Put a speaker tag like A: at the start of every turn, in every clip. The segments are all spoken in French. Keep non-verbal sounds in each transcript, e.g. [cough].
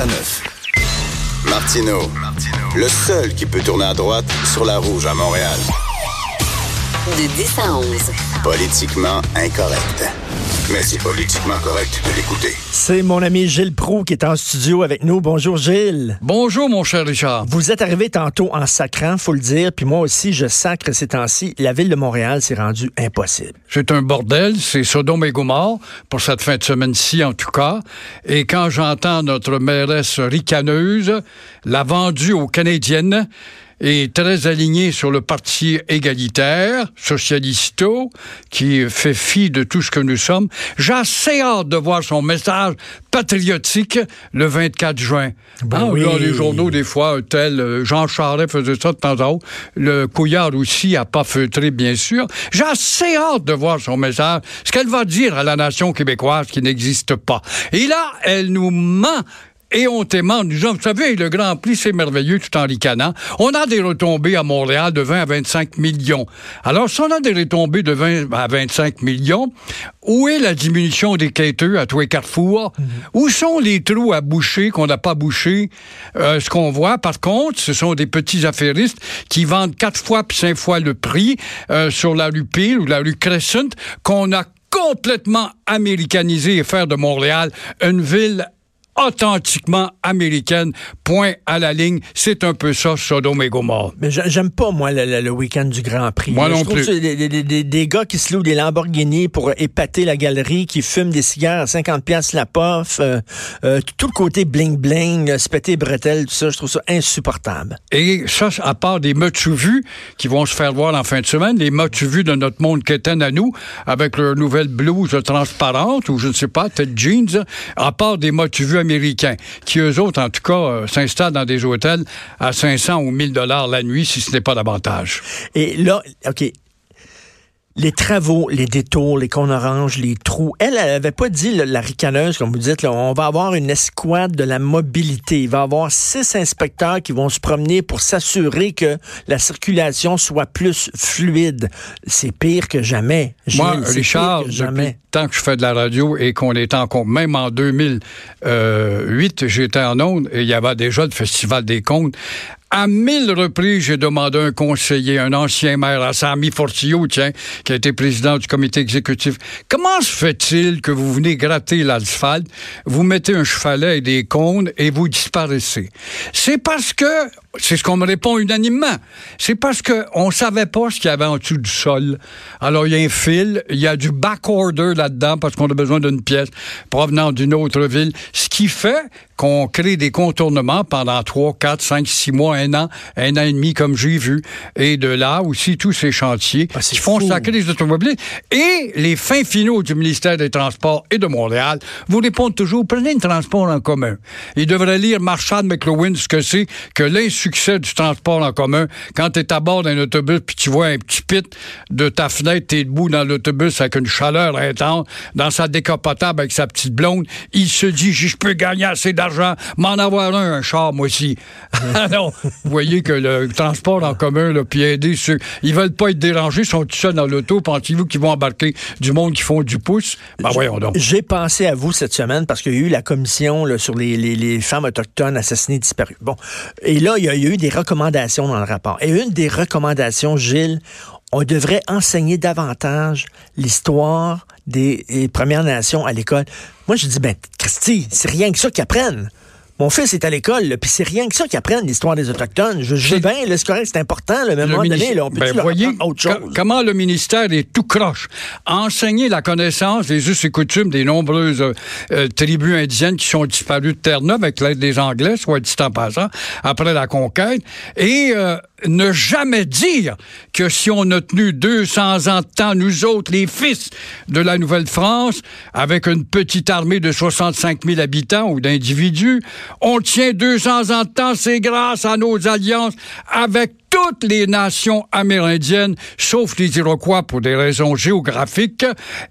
A: à 9. Martino, le seul qui peut tourner à droite sur la rouge à Montréal.
B: De 10 à 11.
A: Politiquement incorrect. Mais c'est politiquement correct de l'écouter.
C: C'est mon ami Gilles Proux qui est en studio avec nous. Bonjour Gilles.
D: Bonjour mon cher Richard.
C: Vous êtes arrivé tantôt en sacrant, faut le dire, puis moi aussi je sacre ces temps-ci. La ville de Montréal s'est rendue impossible.
D: C'est un bordel, c'est Sodome et Gomorre, pour cette fin de semaine-ci en tout cas. Et quand j'entends notre mairesse ricaneuse, la vendue aux Canadiennes, est très aligné sur le parti égalitaire, socialisto, qui fait fi de tout ce que nous sommes. J'ai assez hâte de voir son message patriotique le 24 juin.
C: Ben oui.
D: Dans les journaux, des fois, tel euh, Jean Charest faisait ça de temps en temps. Le Couillard aussi a pas feutré, bien sûr. J'ai assez hâte de voir son message, ce qu'elle va dire à la nation québécoise qui n'existe pas. Et là, elle nous ment éhontément en disant, vous savez, le Grand Prix, c'est merveilleux tout en ricanant. On a des retombées à Montréal de 20 à 25 millions. Alors, si on a des retombées de 20 à 25 millions, où est la diminution des quêteux à tous les carrefours? Où sont les trous à boucher qu'on n'a pas bouchés? Euh, ce qu'on voit, par contre, ce sont des petits affairistes qui vendent quatre fois puis cinq fois le prix euh, sur la rue Peel ou la rue Crescent qu'on a complètement américanisé et faire de Montréal une ville authentiquement américaine. Point à la ligne. C'est un peu ça, Sodome et.
C: Mais j'a- j'aime pas, moi, le, le- le week-end du Grand Prix.
D: Moi
C: Je
D: non
C: trouve
D: plus.
C: que Des, des- des- des gars qui se louent des Lamborghini pour épater la galerie, qui fument des cigares à 50 pièces la pof, euh, euh, tout le côté bling-bling, euh, se péter bretelles, tout ça, je trouve ça insupportable.
D: Et ça, à part des motus vus qui vont se faire voir en fin de semaine, les motus vus de notre monde quétaine à nous, avec leur nouvelle blouse transparente, ou je ne sais pas, tête jeans, à part des motus qui eux autres, en tout cas, euh, s'installent dans des hôtels à 500 ou 1000 dollars la nuit, si ce n'est pas davantage.
C: Et là, OK. Les travaux, les détours, les cônes oranges, les trous. Elle, elle avait pas dit, là, la ricaneuse, comme vous dites, là, on va avoir une escouade de la mobilité. Il va y avoir six inspecteurs qui vont se promener pour s'assurer que la circulation soit plus fluide. C'est pire que jamais.
D: Moi,
C: Gilles,
D: Richard,
C: jamais.
D: temps que je fais de la radio et qu'on est en compte, même en 2008, j'étais en onde et il y avait déjà le Festival des Contes. À mille reprises, j'ai demandé à un conseiller, un ancien maire, à Sami Fortillo, tiens, qui a été président du comité exécutif. Comment se fait-il que vous venez gratter l'asphalte, vous mettez un chevalet et des cônes et vous disparaissez? C'est parce que, c'est ce qu'on me répond unanimement, c'est parce que on savait pas ce qu'il y avait en dessous du sol. Alors, il y a un fil, il y a du backorder là-dedans parce qu'on a besoin d'une pièce provenant d'une autre ville, ce qui fait qu'on crée des contournements pendant 3, 4, 5, 6 mois, un an, un an et demi, comme j'ai vu. Et de là aussi, tous ces chantiers
C: Ah,
D: qui font sacrer les automobilistes. Et les fins finaux du ministère des Transports et de Montréal vous répondent toujours, prenez le transport en commun. Ils devraient lire Marshall McLuhan, ce que c'est que l'insuccès du transport en commun. Quand tu es à bord d'un autobus puis tu vois un petit pit de ta fenêtre, tu es debout dans l'autobus avec une chaleur intense, dans sa décapotable avec sa petite blonde, il se dit, je peux gagner assez d'argent, m'en avoir un, un char, moi aussi. [laughs] Alors, vous voyez que le transport en commun, là, puis aider ceux, ils veulent pas être dérangés, ils sont tout seuls dans l'auto, pensez-vous qu'ils vont embarquer du monde qui font du pouce? Ben voyons donc.
C: J'ai pensé à vous cette semaine parce qu'il y a eu la commission là, sur les, les- les femmes autochtones assassinées disparues. Bon. Et là, il y, a, il y a eu des recommandations dans le rapport. Et une des recommandations, Gilles, on devrait enseigner davantage l'histoire des, des Premières Nations à l'école. Moi, je dis, ben, Christy, c'est rien que ça qu'ils apprennent. Mon fils est à l'école, puis c'est rien que ça qu'ils apprennent l'histoire des Autochtones. Je, je bien, c'est correct, c'est important, là,
D: Le
C: moment donné, là, on peut
D: ben, voyez
C: autre chose?
D: comment le ministère est tout croche? Enseigner la connaissance des us et coutumes des nombreuses euh, euh, tribus indiennes qui sont disparues de Terre-Neuve avec l'aide des Anglais, soit dit en passant, après la conquête, et euh, ne jamais dire que si on a tenu 200 ans de temps, nous autres, les fils de la Nouvelle-France, avec une petite armée de 65 000 habitants ou d'individus, on tient 200 ans de temps, c'est grâce à nos alliances avec toutes les nations amérindiennes, sauf les Iroquois pour des raisons géographiques.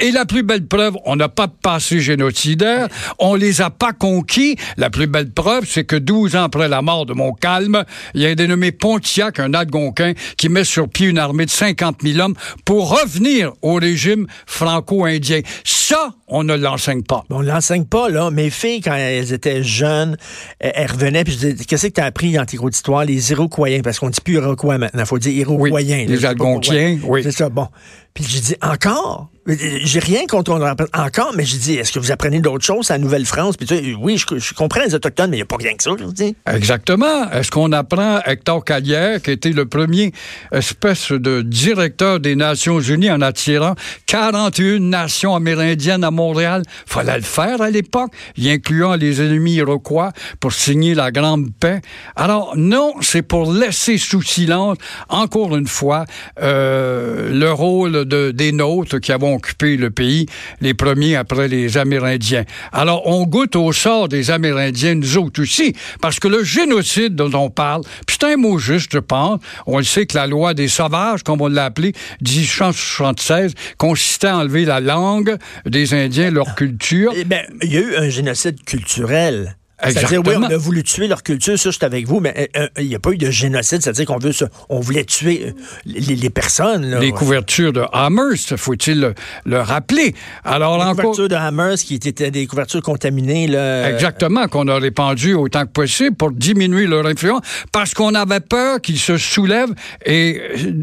D: Et la plus belle preuve, on n'a pas de passé génocidaire, on les a pas conquis. La plus belle preuve, c'est que 12 ans après la mort de Montcalm, il y a un dénommé Pontiac, un Algonquin, qui met sur pied une armée de 50 000 hommes pour revenir au régime franco-indien. Ça, on ne l'enseigne pas.
C: On l'enseigne pas, là. Mes filles, quand elles étaient jeunes, elles revenaient, puis je disais, qu'est-ce que tu as appris dans tes cours d'histoire? Les Iroquois, parce qu'on dit plus Iroquois maintenant, il faut dire Iroquois.
D: Oui, les Algonquiens, oui.
C: C'est ça, bon. Puis j'ai dit, encore? J'ai rien contre encore, mais j'ai dit, est-ce que vous apprenez d'autres choses à Nouvelle-France? Puis tu sais, oui, je, comprends les Autochtones, mais il n'y a pas rien que ça, je dis.
D: Exactement. Est-ce qu'on apprend Hector Calière, qui était le premier espèce de directeur des Nations Unies en attirant 41 nations amérindiennes à Montréal? Fallait le faire à l'époque, y incluant les ennemis iroquois pour signer la Grande Paix. Alors, non, c'est pour laisser sous silence, encore une fois, euh, le rôle de, des nôtres qui avons occupé le pays, les premiers après les Amérindiens. Alors, on goûte au sort des Amérindiens, nous autres aussi, parce que le génocide dont on parle, c'est un mot juste, je pense, on le sait que la loi des sauvages, comme on l'a appelé, 1876, consistait à enlever la langue des Indiens, leur culture.
C: Eh bien, il y a eu un génocide culturel. C'est-à-dire, oui, on a voulu tuer leur culture, ça, je suis avec vous, mais euh, euh, il n'y a pas eu de génocide, c'est-à-dire qu'on veut on voulait tuer euh, les, personnes.
D: Les couvertures de Hammers, faut-il le, rappeler?
C: Alors, les couvertures de Hammers qui étaient des couvertures contaminées. Là,
D: Exactement, qu'on a répandues autant que possible pour diminuer leur influence, parce qu'on avait peur qu'ils se soulèvent et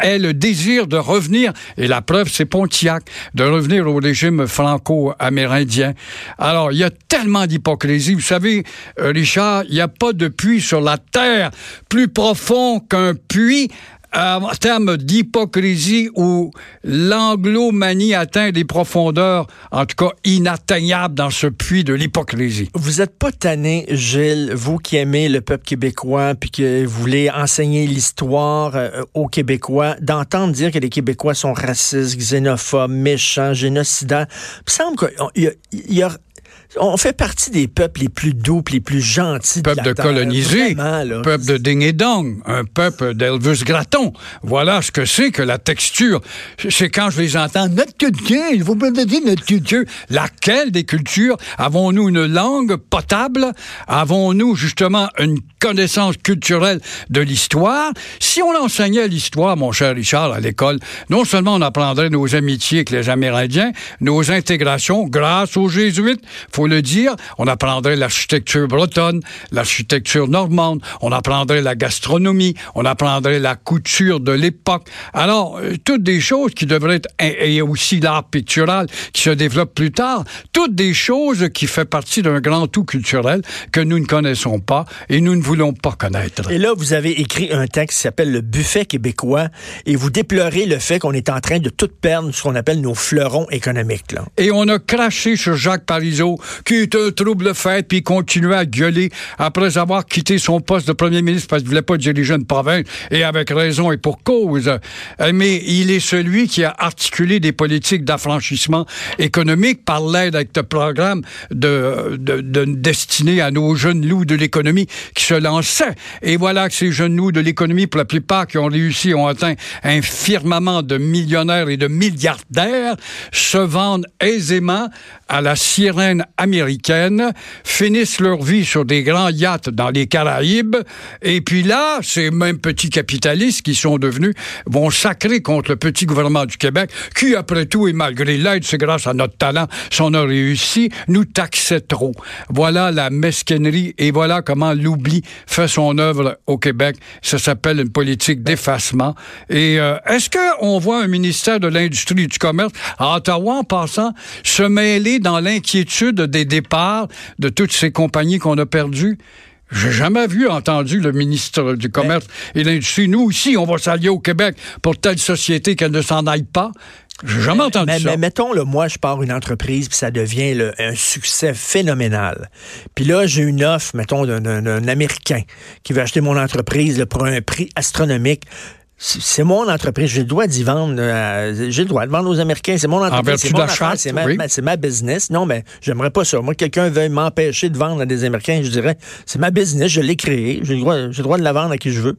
D: aient le désir de revenir, et la preuve, c'est Pontiac, de revenir au régime franco-amérindien. Alors, il y a tellement d'hypocrisie. Vous savez, Richard, il n'y a pas de puits sur la terre plus profond qu'un puits en termes d'hypocrisie où l'anglomanie atteint des profondeurs, en tout cas inatteignables dans ce puits de l'hypocrisie.
C: Vous êtes pas tanné, Gilles, vous qui aimez le peuple québécois puis que vous voulez enseigner l'histoire euh, aux Québécois, d'entendre dire que les Québécois sont racistes, xénophobes, méchants, génocidaires. Il semble qu'il y a on fait partie des peuples les plus doux, les plus gentils.
D: Peuple de, de colonisés, peuple de ding et dong, un peuple d'Elvis Gratton. Voilà ce que c'est que la texture. C'est quand je les entends, notre culture, il faut me dire notre culture. Laquelle des cultures? Avons-nous une langue potable? Avons-nous justement une connaissance culturelle de l'histoire? Si on enseignait l'histoire, mon cher Richard, à l'école, non seulement on apprendrait nos amitiés avec les Amérindiens, nos intégrations grâce aux Jésuites, faut le dire, on apprendrait l'architecture bretonne, l'architecture normande, on apprendrait la gastronomie, on apprendrait la couture de l'époque. Alors, euh, toutes des choses qui devraient être, et aussi l'art pictural qui se développe plus tard, toutes des choses qui font partie d'un grand tout culturel que nous ne connaissons pas et nous ne voulons pas connaître.
C: Et là, vous avez écrit un texte qui s'appelle Le buffet québécois et vous déplorez le fait qu'on est en train de tout perdre ce qu'on appelle nos fleurons économiques. Là.
D: Et on a craché sur Jacques Parizeau qui est un trouble fait, puis il continuait à gueuler après avoir quitté son poste de premier ministre parce qu'il ne voulait pas diriger une province, et avec raison et pour cause. Euh, mais il est celui qui a articulé des politiques d'affranchissement économique par l'aide avec le programme de, de, de destiné à nos jeunes loups de l'économie qui se lançaient. Et voilà que ces jeunes loups de l'économie, pour la plupart qui ont réussi, ont atteint un firmament de millionnaires et de milliardaires, se vendent aisément à la sirène américaine, finissent leur vie sur des grands yachts dans les Caraïbes, et puis là, ces mêmes petits capitalistes qui sont devenus vont sacrer contre le petit gouvernement du Québec, qui, après tout, et malgré l'aide, c'est grâce à notre talent, si on a réussi, nous taxait trop. Voilà la mesquinerie, et voilà comment l'oubli fait son œuvre au Québec. Ça s'appelle une politique d'effacement. Et euh, est-ce qu'on voit un ministère de l'Industrie et du Commerce à Ottawa, en passant, se mêler dans l'inquiétude des départs de toutes ces compagnies qu'on a perdues? J'ai jamais vu, entendu le ministre du Commerce et de l'Industrie. Nous aussi, on va s'allier au Québec pour telle société qu'elle ne s'en aille pas. J'ai jamais entendu
C: mais,
D: ça.
C: Mais mettons, le moi, je pars une entreprise, puis ça devient un succès phénoménal. Puis là, j'ai une offre, mettons, d'un Américain qui veut acheter mon entreprise pour un prix astronomique c'est mon entreprise, j'ai le droit d'y vendre, euh, j'ai le droit de vendre aux Américains, c'est mon entreprise, c'est mon c'est ma, c'est ma, business. Non, mais j'aimerais pas ça. Moi, quelqu'un veuille m'empêcher de vendre à des Américains, je dirais, c'est ma business, je l'ai créé, j'ai le, droit, j'ai le droit de la vendre à qui je veux.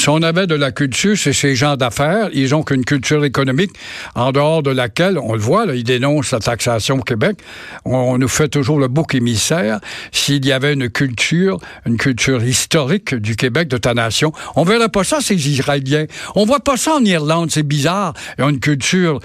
D: Si on avait de la culture, c'est ces gens d'affaires. Ils ont qu'une culture économique en dehors de laquelle, on le voit, là, ils dénoncent la taxation au Québec. On, nous fait toujours le bouc émissaire. S'il y avait une culture, une culture historique du Québec, de ta nation, on verrait pas ça, ces Israéliens. On voit pas ça en Irlande, c'est bizarre. Ils ont une culture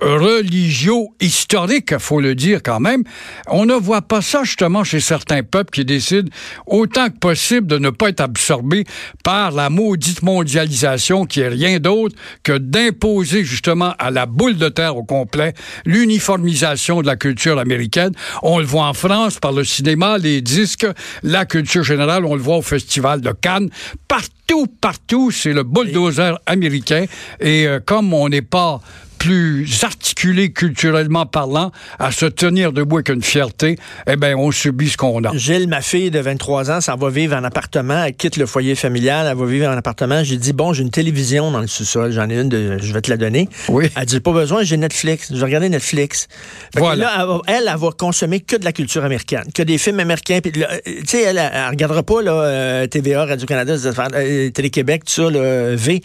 D: religio-historique, faut le dire quand même. On ne voit pas ça justement chez certains peuples qui décident autant que possible de ne pas être absorbés par la maudite mondialisation qui est rien d'autre que d'imposer justement à la boule de terre au complet l'uniformisation de la culture américaine. On le voit en France par le cinéma, les disques, la culture générale, on le voit au festival de Cannes. Partout, partout, c'est le bulldozer américain. Et euh, comme on n'est pas plus articulé culturellement parlant, à se tenir debout avec une fierté, eh bien, on subit ce qu'on a.
C: Gilles, ma fille de 23 ans, ça va vivre en appartement, elle quitte le foyer familial, elle va vivre en appartement. J'ai dit, bon, j'ai une télévision dans le sous-sol, j'en ai une, de, je vais te la donner.
D: Oui.
C: Elle dit, pas besoin, j'ai Netflix, je vais regarder Netflix. Fait
D: Voilà.
C: là, elle, elle, elle va consommer que de la culture américaine, que des films américains. Puis euh, tu sais, elle, elle, regardera pas là, euh, TVA, Radio-Canada, euh, Télé-Québec, tout ça, le V.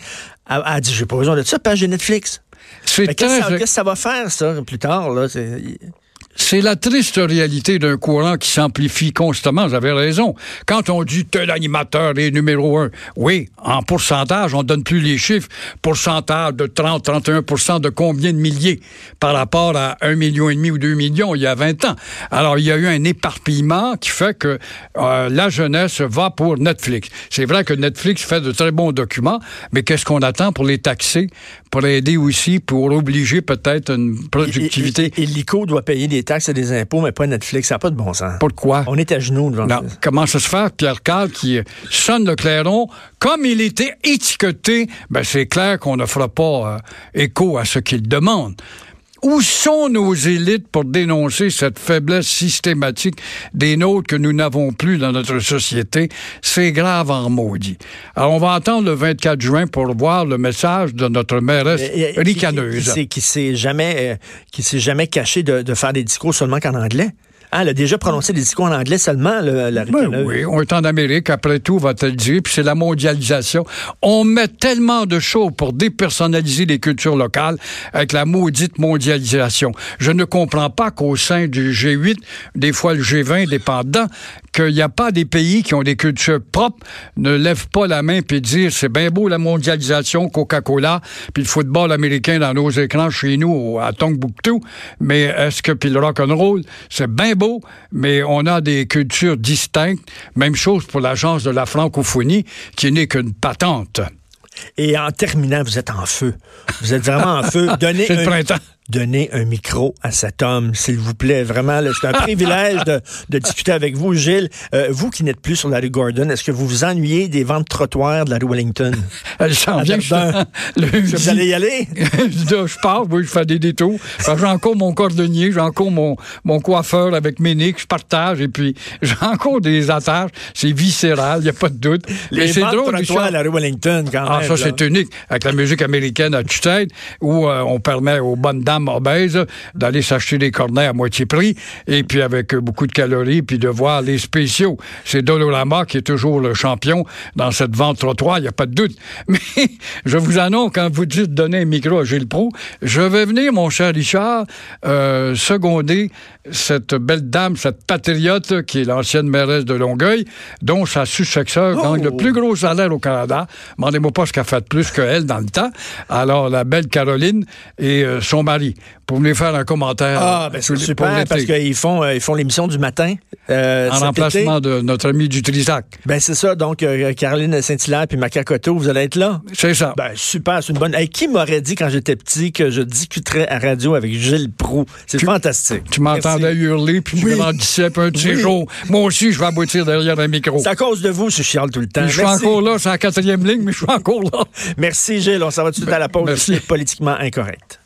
C: Elle, elle dit, j'ai pas besoin de ça, puis j'ai Netflix. Qu'est-ce que ça va faire, ça, plus tard? Là? C'est-
D: la triste réalité d'un courant qui s'amplifie constamment. Vous avez raison. Quand on dit tel animateur est numéro un, oui, en pourcentage, on donne plus les chiffres. Pourcentage de 30, 31 de combien de milliers par rapport à un million et demi ou deux millions il y a 20 ans. Alors, il y a eu un éparpillement qui fait que euh, la jeunesse va pour Netflix. C'est vrai que Netflix fait de très bons documents, mais qu'est-ce qu'on attend pour les taxer, pour aider aussi, pour obliger peut-être une productivité?
C: Et, et- et l'ICO doit payer des taxes et des impôts, mais pas Netflix. Ça n'a pas de bon sens.
D: Pourquoi?
C: On est à genoux devant
D: Non.
C: ça.
D: Comment ça se fait, Pierre Carl, qui sonne le clairon, comme il était étiqueté, ben c'est clair qu'on ne fera pas euh, écho à ce qu'il demande. Où sont nos élites pour dénoncer cette faiblesse systématique des nôtres que nous n'avons plus dans notre société? C'est grave en maudit. Alors, on va attendre le 24 juin pour voir le message de notre mairesse
C: et- qui-
D: ricaneuse.
C: Qui, qui, qui s'est jamais, euh, qui s'est jamais caché de, de faire des discours seulement qu'en anglais. Ah, elle a déjà prononcé des discours en anglais seulement, le- la
D: Ben oui, on est en Amérique, après tout, va-t-elle dire, puis c'est la mondialisation. On met tellement de choses pour dépersonnaliser les cultures locales avec la maudite mondialisation. Je ne comprends pas qu'au sein du G8, des fois le G20 dépendant, qu'il n'y a pas des pays qui ont des cultures propres, ne lèvent pas la main puis dire c'est bien beau la mondialisation, Coca-Cola, puis le football américain dans nos écrans chez nous à Tombouctou, mais est-ce que puis le rock'n'roll, c'est bien beau, mais on a des cultures distinctes. Même chose pour l'agence de la francophonie, qui n'est qu'une patente.
C: Et en terminant, vous êtes en feu. Vous êtes vraiment en feu. [laughs] Donnez
D: C'est le
C: un, donnez un micro à cet homme, s'il vous plaît. Vraiment, c'est un privilège de, de discuter avec vous, Gilles. Euh, vous qui n'êtes plus sur la rue Gordon, est-ce que vous vous ennuyez des ventes trottoirs de la rue Wellington? Verdun.
D: justement
C: Est-ce que [laughs] vous allez y aller? [laughs]
D: Là, je pars, oui, je fais des détours. Que J'ai encore mon cordonnier, j'ai encore mon, mon coiffeur avec Ménic, je partage, et puis j'ai encore des attaches. C'est viscéral, il n'y a pas de doute.
C: Les
D: c'est
C: ventes
D: drôle,
C: trottoirs à la rue Wellington, quand
D: Ah,
C: même.
D: ça,
C: là.
D: c'est unique. Avec la musique américaine à tue-tête, où euh, on permet aux bonnes dames obèses d'aller s'acheter des cornets à moitié prix, et puis avec beaucoup de calories, puis de voir les spéciaux. C'est Dolorama qui est toujours le champion dans cette vente trottoir, il n'y a pas de doute. [laughs] Mais je vous annonce, quand vous dites donner un micro à Gilles Pro, je vais venir, mon cher Richard, euh, seconder cette belle dame, cette patriote qui est l'ancienne mairesse de Longueuil, dont sa successeur
C: Oh!
D: gagne le plus gros salaire au Canada. Demandez-moi pas ce qu'elle fait plus qu'elle dans le temps. Alors, la belle Caroline et euh, son mari. Pour venir faire un commentaire.
C: Ah, ben c'est super, parce qu'ils font, euh, ils font l'émission du matin. euh,
D: En remplacement
C: été.
D: de notre ami du Trisac.
C: Ben c'est ça, donc euh, Caroline Saint-Hilaire puis Maca Cotto, vous allez être là?
D: C'est ça.
C: Ben super, c'est une bonne. Hey, qui m'aurait dit quand j'étais petit que je discuterais à radio avec Gilles Proux? C'est fantastique.
D: tu m'entendais hurler, puis
C: Oui.
D: me grandissais, puis un de ces
C: Oui.
D: jours, moi aussi, je vais aboutir derrière un micro.
C: C'est à cause de vous, je chiale tout le temps.
D: Je suis encore là, c'est la quatrième ligne, mais je suis encore là.
C: Merci Gilles, on s'en va tout de suite à la pause.
D: Merci.
C: C'est politiquement incorrect.